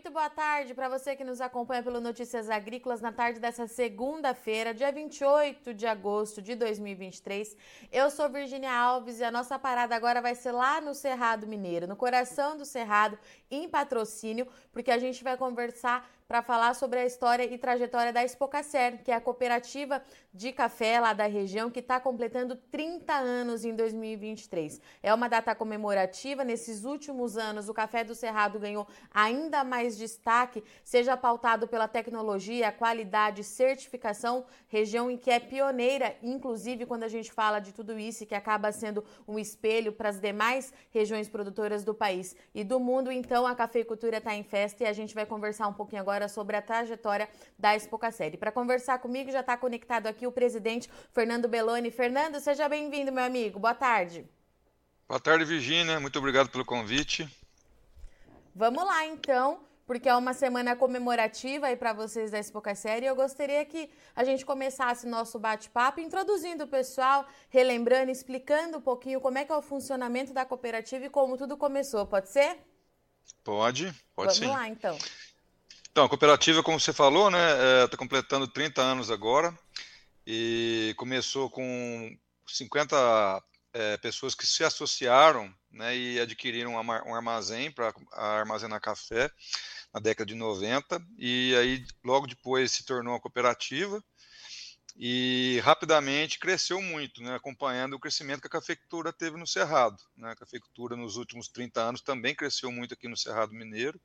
muito boa tarde para você que nos acompanha pelo Notícias Agrícolas na tarde dessa segunda-feira, dia 28 de agosto de 2023. Eu sou Virginia Alves e a nossa parada agora vai ser lá no Cerrado Mineiro, no coração do Cerrado, em patrocínio, porque a gente vai conversar para falar sobre a história e trajetória da Expocacer, que é a cooperativa de café lá da região que está completando 30 anos em 2023. É uma data comemorativa. Nesses últimos anos, o Café do Cerrado ganhou ainda mais destaque, seja pautado pela tecnologia, qualidade, certificação, região em que é pioneira, inclusive quando a gente fala de tudo isso, que acaba sendo um espelho para as demais regiões produtoras do país e do mundo. Então, a cafeicultura está em festa e a gente vai conversar um pouquinho agora sobre a trajetória da Expocacer. Para conversar comigo já está conectado aqui o presidente Fernando Belloni. Fernando, seja bem-vindo, meu amigo. Boa tarde. Boa tarde, Virginia. Muito obrigado pelo convite. Vamos lá, então, porque é uma semana comemorativa aí para vocês da Expocacer e eu gostaria que a gente começasse nosso bate-papo introduzindo o pessoal, relembrando, explicando um pouquinho como é que é o funcionamento da cooperativa e como tudo começou. Pode ser? Pode, pode Vamos sim. Vamos lá, então. Então, a cooperativa, como você falou, né, está é, completando 30 anos agora e começou com 50 é, pessoas que se associaram né, e adquiriram um armazém para armazenar café na década de 90 e aí logo depois se tornou uma cooperativa e rapidamente cresceu muito, né, acompanhando o crescimento que a cafeicultura teve no Cerrado. Né, a cafeicultura nos últimos 30 anos também cresceu muito aqui no Cerrado Mineiro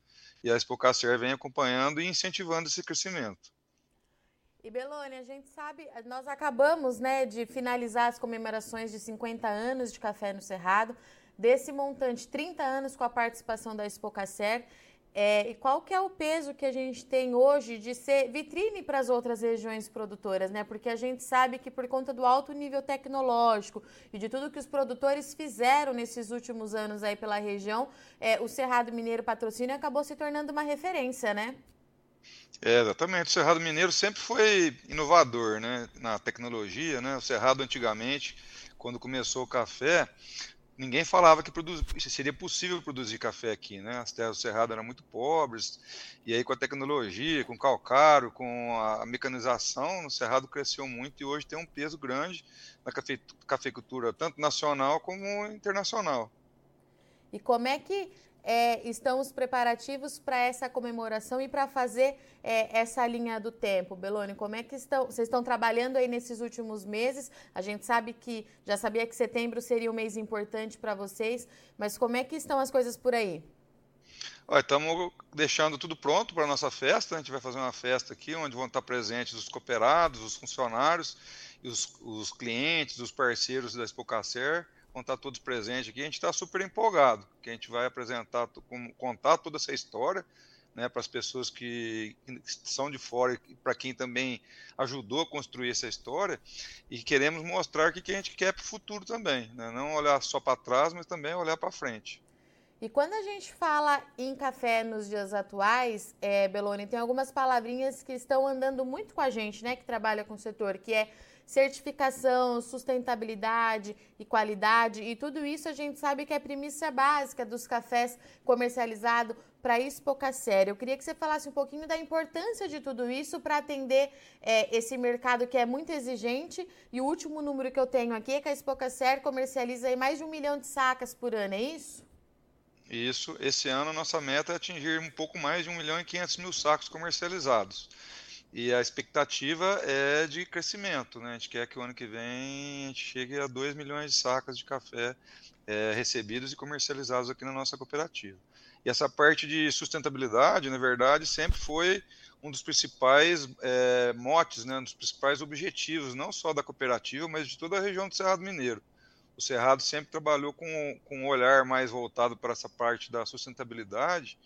e a Expocacer vem acompanhando e incentivando esse crescimento. E Belone, a gente sabe, nós acabamos né, de finalizar as comemorações de 50 anos de Café no Cerrado, desse montante 30 anos com a participação da Expocacer. É, e qual que é o peso que a gente tem hoje de ser vitrine para as outras regiões produtoras, né? Porque a gente sabe que por conta do alto nível tecnológico e de tudo que os produtores fizeram nesses últimos anos aí pela região, é, o Cerrado Mineiro Patrocínio acabou se tornando uma referência, né? É, exatamente. O Cerrado Mineiro sempre foi inovador, né? Na tecnologia, né? O Cerrado antigamente, quando começou o café, ninguém falava que produz, seria possível produzir café aqui, né? As terras do cerrado eram muito pobres, e aí com a tecnologia, com o calcário, com a mecanização, o cerrado cresceu muito e hoje tem um peso grande na cafeicultura, tanto nacional como internacional. E como é que é, estão os preparativos para essa comemoração e para fazer é, essa linha do tempo, Belone? Como é que estão? Vocês estão trabalhando aí nesses últimos meses? A gente sabe que já sabia que setembro seria um mês importante para vocês, mas como é que estão as coisas por aí? Estamos deixando tudo pronto para a nossa festa. A gente vai fazer uma festa aqui onde vão estar presentes os cooperados, os funcionários, os, os clientes, os parceiros da Expocacer vão estar todos presentes aqui. A gente está super empolgado, que a gente vai apresentar, contar toda essa história né, para as pessoas que, são de fora para quem também ajudou a construir essa história. E queremos mostrar o que, que a gente quer para o futuro também. Né? Não olhar só para trás, mas também olhar para frente. E quando a gente fala em café nos dias atuais, é, Beloni, tem algumas palavrinhas que estão andando muito com a gente, né, que trabalha com o setor, que é certificação, sustentabilidade e qualidade, e tudo isso a gente sabe que é premissa básica dos cafés comercializados para Expocacer. Eu queria que você falasse um pouquinho da importância de tudo isso para atender é, esse mercado que é muito exigente. E o último número que eu tenho aqui é que a Expocacer comercializa mais de um milhão de sacas por ano, é isso? Isso. Esse ano a nossa meta é atingir um pouco mais de 1 milhão e 500 mil sacos comercializados. E a expectativa é de crescimento, né? A gente quer que o ano que vem a gente chegue a 2 milhões de sacas de café é, recebidos e comercializados aqui na nossa cooperativa. E essa parte de sustentabilidade, na verdade, sempre foi um dos principais é, motes, né, um dos principais objetivos, não só da cooperativa, mas de toda a região do Cerrado Mineiro. O Cerrado sempre trabalhou com, com um olhar mais voltado para essa parte da sustentabilidade,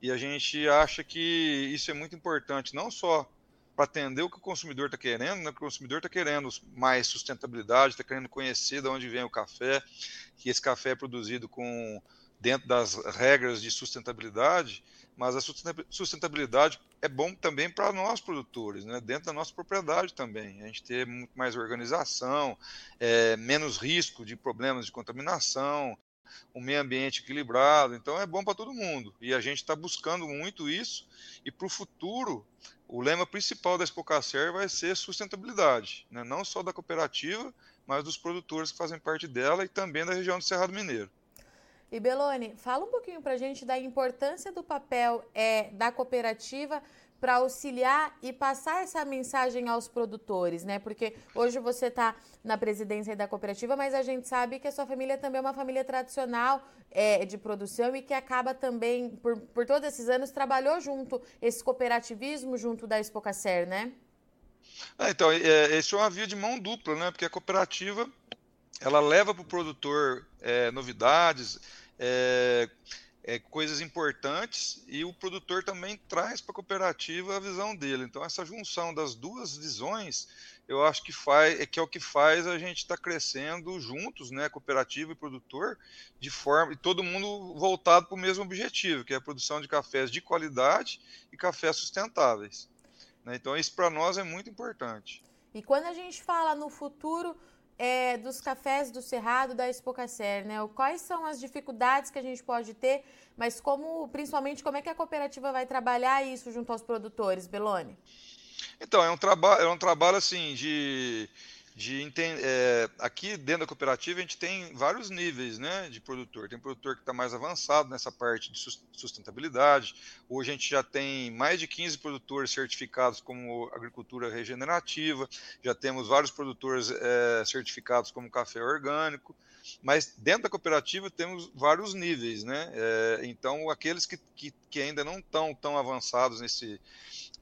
e a gente acha que isso é muito importante, não só para atender o que o consumidor está querendo, né? o consumidor está querendo mais sustentabilidade, está querendo conhecer de onde vem o café, que esse café é produzido com dentro das regras de sustentabilidade, mas a sustentabilidade é bom também para nós produtores, né? dentro da nossa propriedade também. A gente ter muito mais organização, é, menos risco de problemas de contaminação, um meio ambiente equilibrado. Então é bom para todo mundo. E a gente está buscando muito isso. E para o futuro, o lema principal da Expocacer vai ser sustentabilidade, né? não só da cooperativa, mas dos produtores que fazem parte dela e também da região do Cerrado Mineiro. E Belone, fala um pouquinho para a gente da importância do papel é, da cooperativa para auxiliar e passar essa mensagem aos produtores, né? Porque hoje você está na presidência da cooperativa, mas a gente sabe que a sua família também é uma família tradicional é, de produção e que acaba também, por, por todos esses anos, trabalhou junto, esse cooperativismo junto da Expocacer, né? Ah, então, é, esse é uma via de mão dupla, né? Porque a cooperativa, ela leva para o produtor é, novidades, é, é, coisas importantes e o produtor também traz para a cooperativa a visão dele. Então essa junção das duas visões, eu acho que faz é que é o que faz a gente estar tá crescendo juntos, né, cooperativa e produtor, de forma e todo mundo voltado para o mesmo objetivo, que é a produção de cafés de qualidade e cafés sustentáveis. Né? Então isso para nós é muito importante. E quando a gente fala no futuro é, dos cafés do Cerrado da Expocacer, né? Quais são as dificuldades que a gente pode ter, mas como, principalmente, como é que a cooperativa vai trabalhar isso junto aos produtores, Belone? Então, é um trabalho, é um trabalho assim de de é, aqui dentro da cooperativa a gente tem vários níveis né, de produtor. Tem produtor que está mais avançado nessa parte de sustentabilidade. Hoje a gente já tem mais de 15 produtores certificados como agricultura regenerativa, já temos vários produtores é, certificados como café orgânico. Mas dentro da cooperativa temos vários níveis, né? É, então, aqueles que, que, que ainda não estão tão avançados nesse,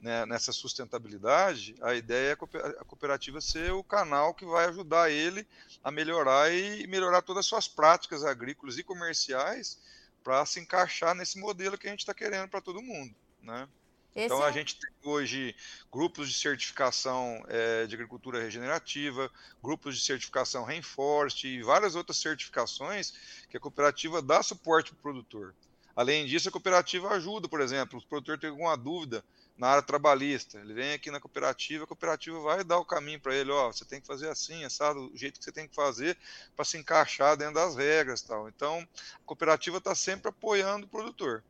né, nessa sustentabilidade, a ideia é a cooperativa ser o canal que vai ajudar ele a melhorar e melhorar todas as suas práticas agrícolas e comerciais para se encaixar nesse modelo que a gente está querendo para todo mundo, né? Esse então, a é... gente tem hoje grupos de certificação é, de agricultura regenerativa, grupos de certificação Rainforest e várias outras certificações que a cooperativa dá suporte para o produtor. Além disso, a cooperativa ajuda, por exemplo, o produtor tem alguma dúvida na área trabalhista. Ele vem aqui na cooperativa, a cooperativa vai dar o caminho para ele, ó, você tem que fazer assim, assado, o jeito que você tem que fazer para se encaixar dentro das regras, tal. Então, a cooperativa está sempre apoiando o produtor.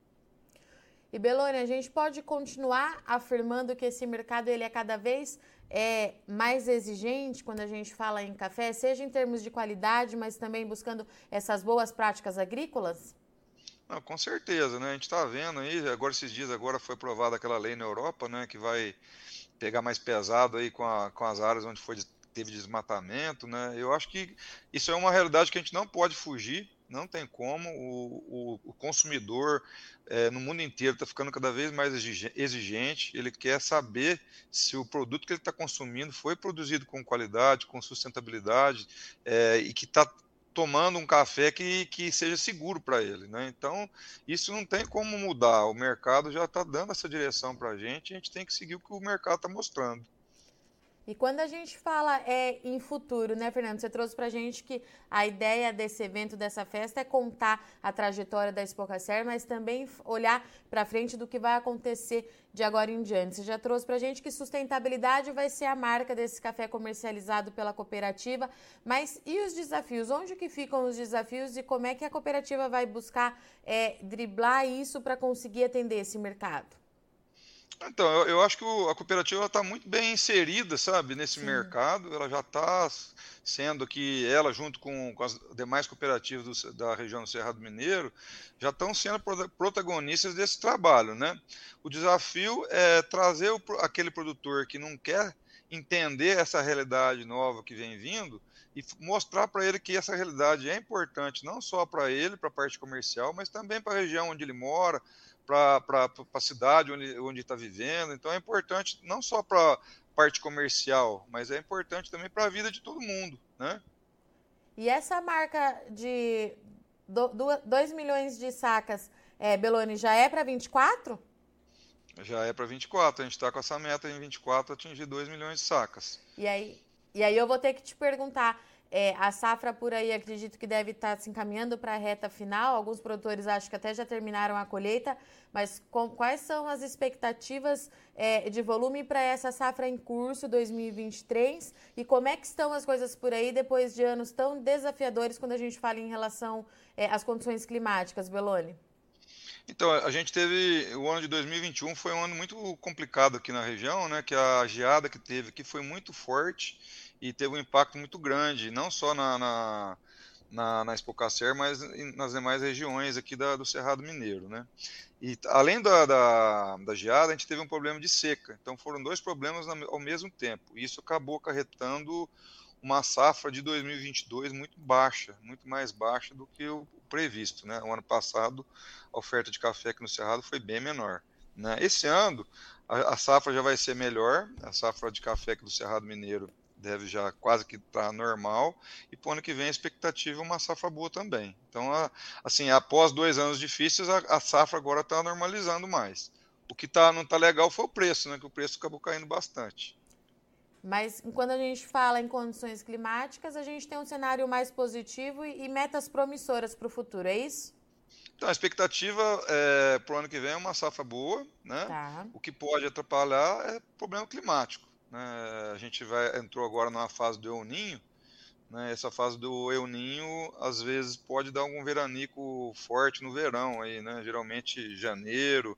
E Belone, a gente pode continuar afirmando que esse mercado ele é cada vez é, mais exigente quando a gente fala em café, seja em termos de qualidade, mas também buscando essas boas práticas agrícolas? Não, com certeza, né? A gente está vendo aí, agora esses dias agora foi aprovada aquela lei na Europa, né, que vai pegar mais pesado aí com, a, com as áreas onde foi, teve desmatamento, né? Eu acho que isso é uma realidade que a gente não pode fugir, não tem como. O, o, o consumidor é, no mundo inteiro está ficando cada vez mais exigente. Ele quer saber se o produto que ele está consumindo foi produzido com qualidade, com sustentabilidade é, e que está tomando um café que, que seja seguro para ele. Né? Então, isso não tem como mudar. O mercado já está dando essa direção para a gente, a gente tem que seguir o que o mercado está mostrando. E quando a gente fala é, em futuro, né, Fernando? Você trouxe para a gente que a ideia desse evento, dessa festa, é contar a trajetória da Expocacer, mas também olhar para frente do que vai acontecer de agora em diante. Você já trouxe para a gente que sustentabilidade vai ser a marca desse café comercializado pela cooperativa, mas e os desafios? Onde que ficam os desafios e como é que a cooperativa vai buscar é, driblar isso para conseguir atender esse mercado? Então, eu, eu acho que o, a cooperativa está muito bem inserida, sabe, nesse Sim. mercado. Ela já está sendo que ela, junto com, com, as demais cooperativas do, da região do Cerrado Mineiro, já estão sendo protagonistas desse trabalho, né? O desafio é trazer o, aquele produtor que não quer entender essa realidade nova que vem vindo e mostrar para ele que essa realidade é importante não só para ele, para a parte comercial, mas também para a região onde ele mora, para a cidade onde está vivendo. Então é importante não só para a parte comercial, mas é importante também para a vida de todo mundo, né? E essa marca de 2 milhões de sacas, é, Beloni, já é para 24? Já é para 24. A gente está com essa meta em 24 atingir 2 milhões de sacas. E aí, e aí eu vou ter que te perguntar, É, a safra por aí acredito que deve estar tá se encaminhando para a reta final. Alguns produtores acho que até já terminaram a colheita, mas com, quais são as expectativas é, de volume para essa safra em curso 2023 e como é que estão as coisas por aí depois de anos tão desafiadores quando a gente fala em relação é, às condições climáticas, Belone? Então, a gente teve o ano de 2021 foi um ano muito complicado aqui na região, né? Que a geada que teve aqui foi muito forte e teve um impacto muito grande, não só na, na, na, na mas nas demais regiões aqui da, do Cerrado Mineiro, né? E além da, da, da geada, a gente teve um problema de seca. Então foram dois problemas ao mesmo tempo. E isso acabou acarretando uma safra de 2022 muito baixa, muito mais baixa do que o previsto. Né? O ano passado, a oferta de café aqui no Cerrado foi bem menor. Né? Esse ano, a, a safra já vai ser melhor, a safra de café aqui do Cerrado Mineiro deve já quase que estar tá normal, e para o ano que vem a expectativa é uma safra boa também. Então, a, assim, após dois anos difíceis, a, a safra agora está normalizando mais. O que tá, não está legal foi o preço, né? que o preço acabou caindo bastante. Mas quando a gente fala em condições climáticas, a gente tem um cenário mais positivo e, e metas promissoras para o futuro, é isso? Então, a expectativa é, para o ano que vem é uma safra boa, né? Tá. O que pode atrapalhar é problema climático. Né? A gente vai, entrou agora numa fase do El Ninho, né? essa fase do El Ninho às vezes pode dar algum veranico forte no verão, aí, né? geralmente janeiro,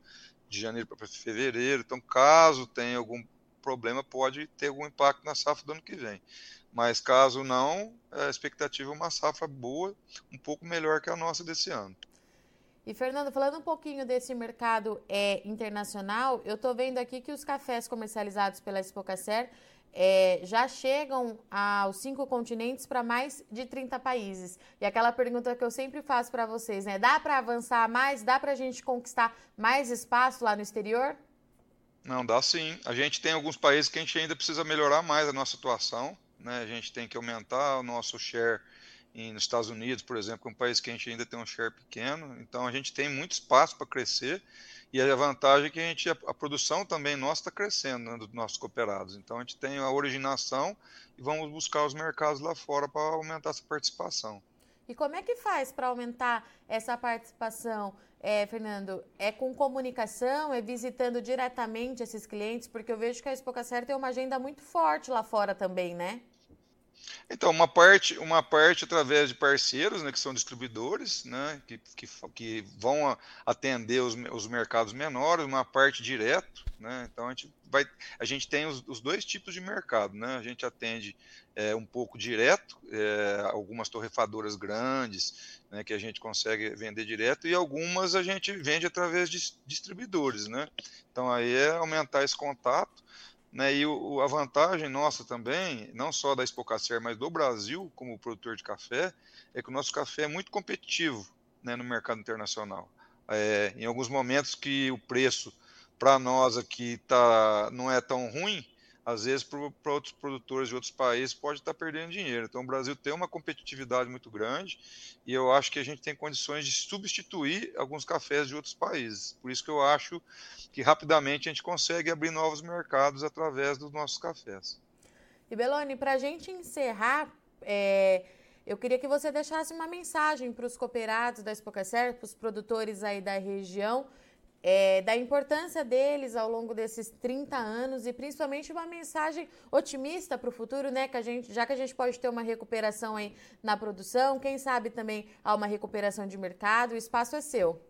de janeiro para fevereiro. Então, caso tenha algum problema pode ter algum impacto na safra do ano que vem. Mas caso não, a expectativa é uma safra boa, um pouco melhor que a nossa desse ano. E Fernando, falando um pouquinho desse mercado é, internacional, eu estou vendo aqui que os cafés comercializados pela Expocacer é, já chegam aos cinco continentes para mais de 30 países. E aquela pergunta que eu sempre faço para vocês, né? Dá para avançar mais? Dá para a gente conquistar mais espaço lá no exterior? Não, dá sim. A gente tem alguns países que a gente ainda precisa melhorar mais a nossa situação. Né? A gente tem que aumentar o nosso share em, nos Estados Unidos, por exemplo, um país que a gente ainda tem um share pequeno. Então a gente tem muito espaço para crescer. E a vantagem é que a, gente, a, a produção também nossa está crescendo né, dos nossos cooperados. Então a gente tem a originação e vamos buscar os mercados lá fora para aumentar essa participação. E como é que faz para aumentar essa participação? é, Fernando, é com comunicação, é visitando diretamente esses clientes, porque eu vejo que a Expocacer tem uma agenda muito forte lá fora também, né? Então, uma parte, uma parte através de parceiros, né, que são distribuidores, né, que, que, que vão atender os, os mercados menores, uma parte direto, né, então a gente vai, a gente tem os, os dois tipos de mercado, né, a gente atende é, um pouco direto, é, algumas torrefadoras grandes, né, que a gente consegue vender direto, e algumas a gente vende através de distribuidores, né, então aí é aumentar esse contato, né? E o, a vantagem nossa também, não só da Expocacer, mas do Brasil como produtor de café, é que o nosso café é muito competitivo né, no mercado internacional. É, em alguns momentos que o preço para nós aqui tá, não é tão ruim, às vezes para outros produtores de outros países pode estar tá perdendo dinheiro. Então o Brasil tem uma competitividade muito grande e eu acho que a gente tem condições de substituir alguns cafés de outros países. Por isso que eu acho que rapidamente a gente consegue abrir novos mercados através dos nossos cafés. E Beloni, para a gente encerrar, é, eu queria que você deixasse uma mensagem para os cooperados da Expocacer, para os produtores aí da região, é, da importância deles ao longo desses 30 anos e principalmente uma mensagem otimista para o futuro, né? Que a gente, já que a gente pode ter uma recuperação aí na produção, quem sabe também há uma recuperação de mercado, o espaço é seu.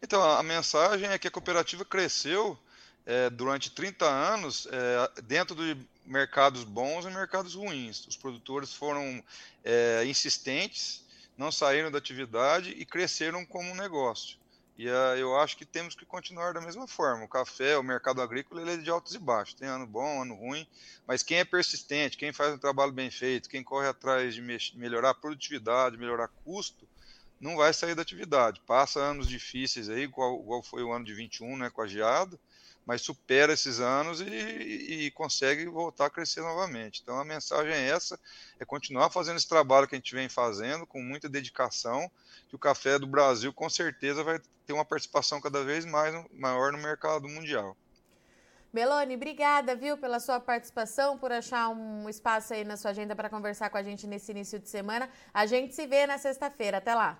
Então, a mensagem é que a cooperativa cresceu é, durante 30 anos é, dentro de mercados bons e mercados ruins. Os produtores foram é, insistentes, não saíram da atividade e cresceram como um negócio. E uh, eu acho que temos que continuar da mesma forma. O café, o mercado agrícola, ele é de altos e baixos. Tem ano bom, ano ruim. Mas quem é persistente, quem faz um trabalho bem feito, quem corre atrás de me melhorar a produtividade, melhorar custo, não vai sair da atividade. Passa anos difíceis aí, igual, igual foi o ano de 21, né, com a geada, mas supera esses anos e, e, consegue voltar a crescer novamente. Então a mensagem é essa: é continuar fazendo esse trabalho que a gente vem fazendo com muita dedicação, que o café do Brasil com certeza vai ter uma participação cada vez mais maior no mercado mundial. Melone, obrigada, viu, pela sua participação, por achar um espaço aí na sua agenda para conversar com a gente nesse início de semana. A gente se vê na sexta-feira. Até lá.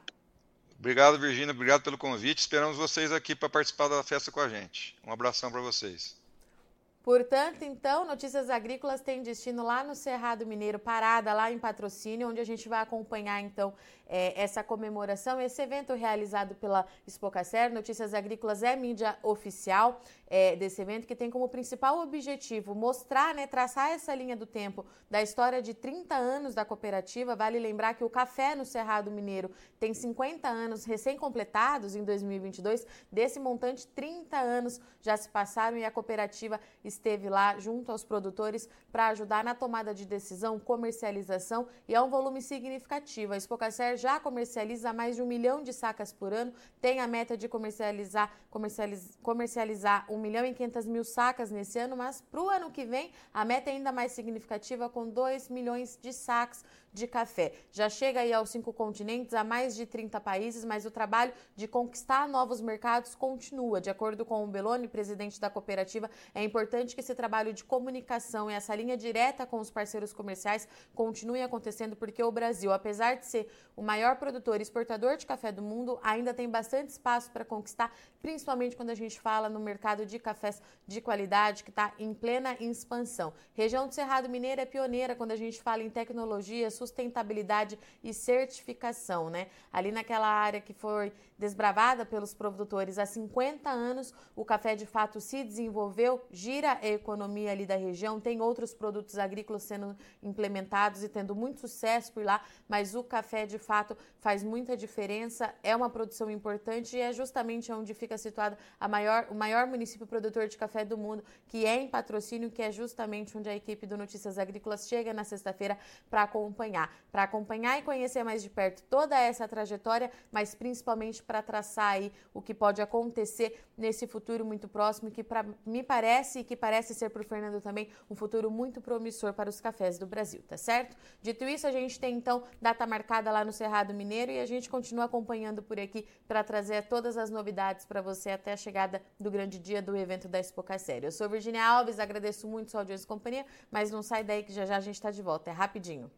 Obrigado, Virginia. Obrigado pelo convite. Esperamos vocês aqui para participar da festa com a gente. Um abração para vocês. Portanto, então, Notícias Agrícolas tem destino lá no Cerrado Mineiro, parada lá em patrocínio, onde a gente vai acompanhar, então, é, essa comemoração, esse evento realizado pela Expocacer. Notícias Agrícolas é mídia oficial é, desse evento, que tem como principal objetivo mostrar, né, traçar essa linha do tempo da história de 30 anos da cooperativa. Vale lembrar que o café no Cerrado Mineiro tem 50 anos recém-completados em 2022. Desse montante, 30 anos já se passaram e a cooperativa esteve lá junto aos produtores para ajudar na tomada de decisão, comercialização e é um volume significativo. A Expocacer já comercializa mais de um milhão de sacas por ano, tem a meta de comercializar, comercializ, comercializar 1 milhão e 500 mil sacas nesse ano, mas para o ano que vem a meta é ainda mais significativa, com 2 milhões de sacos de café. Já chega aí aos cinco continentes, a mais de 30 países, mas o trabalho de conquistar novos mercados continua. De acordo com o Beloni, presidente da cooperativa, é importante que esse trabalho de comunicação e essa linha direta com os parceiros comerciais continue acontecendo, porque o Brasil, apesar de ser o maior produtor e exportador de café do mundo, ainda tem bastante espaço para conquistar, principalmente quando a gente fala no mercado de cafés de qualidade, que está em plena expansão. Região do Cerrado Mineiro é pioneira quando a gente fala em tecnologia, sustentabilidade e certificação, né? Ali naquela área que foi desbravada pelos produtores há 50 anos, o café de fato se desenvolveu, gira a economia ali da região, tem outros produtos agrícolas sendo implementados e tendo muito sucesso por lá, mas o café de fato faz muita diferença, é uma produção importante e é justamente onde fica situado a maior, o maior município produtor de café do mundo, que é em patrocínio, que é justamente onde a equipe do Notícias Agrícolas chega na sexta-feira para acompanhar. Para acompanhar e conhecer mais de perto toda essa trajetória, mas principalmente para traçar aí o que pode acontecer nesse futuro muito próximo, que pra, me parece e que parece ser para o Fernando também um futuro muito promissor para os cafés do Brasil, tá certo? Dito isso, a gente tem então data marcada lá no Cerrado Mineiro e a gente continua acompanhando por aqui para trazer todas as novidades para você até a chegada do grande dia do evento da Expo Série. Eu sou Virginia Alves, agradeço muito sua audiência e companhia, mas não sai daí que já já a gente está de volta, é rapidinho.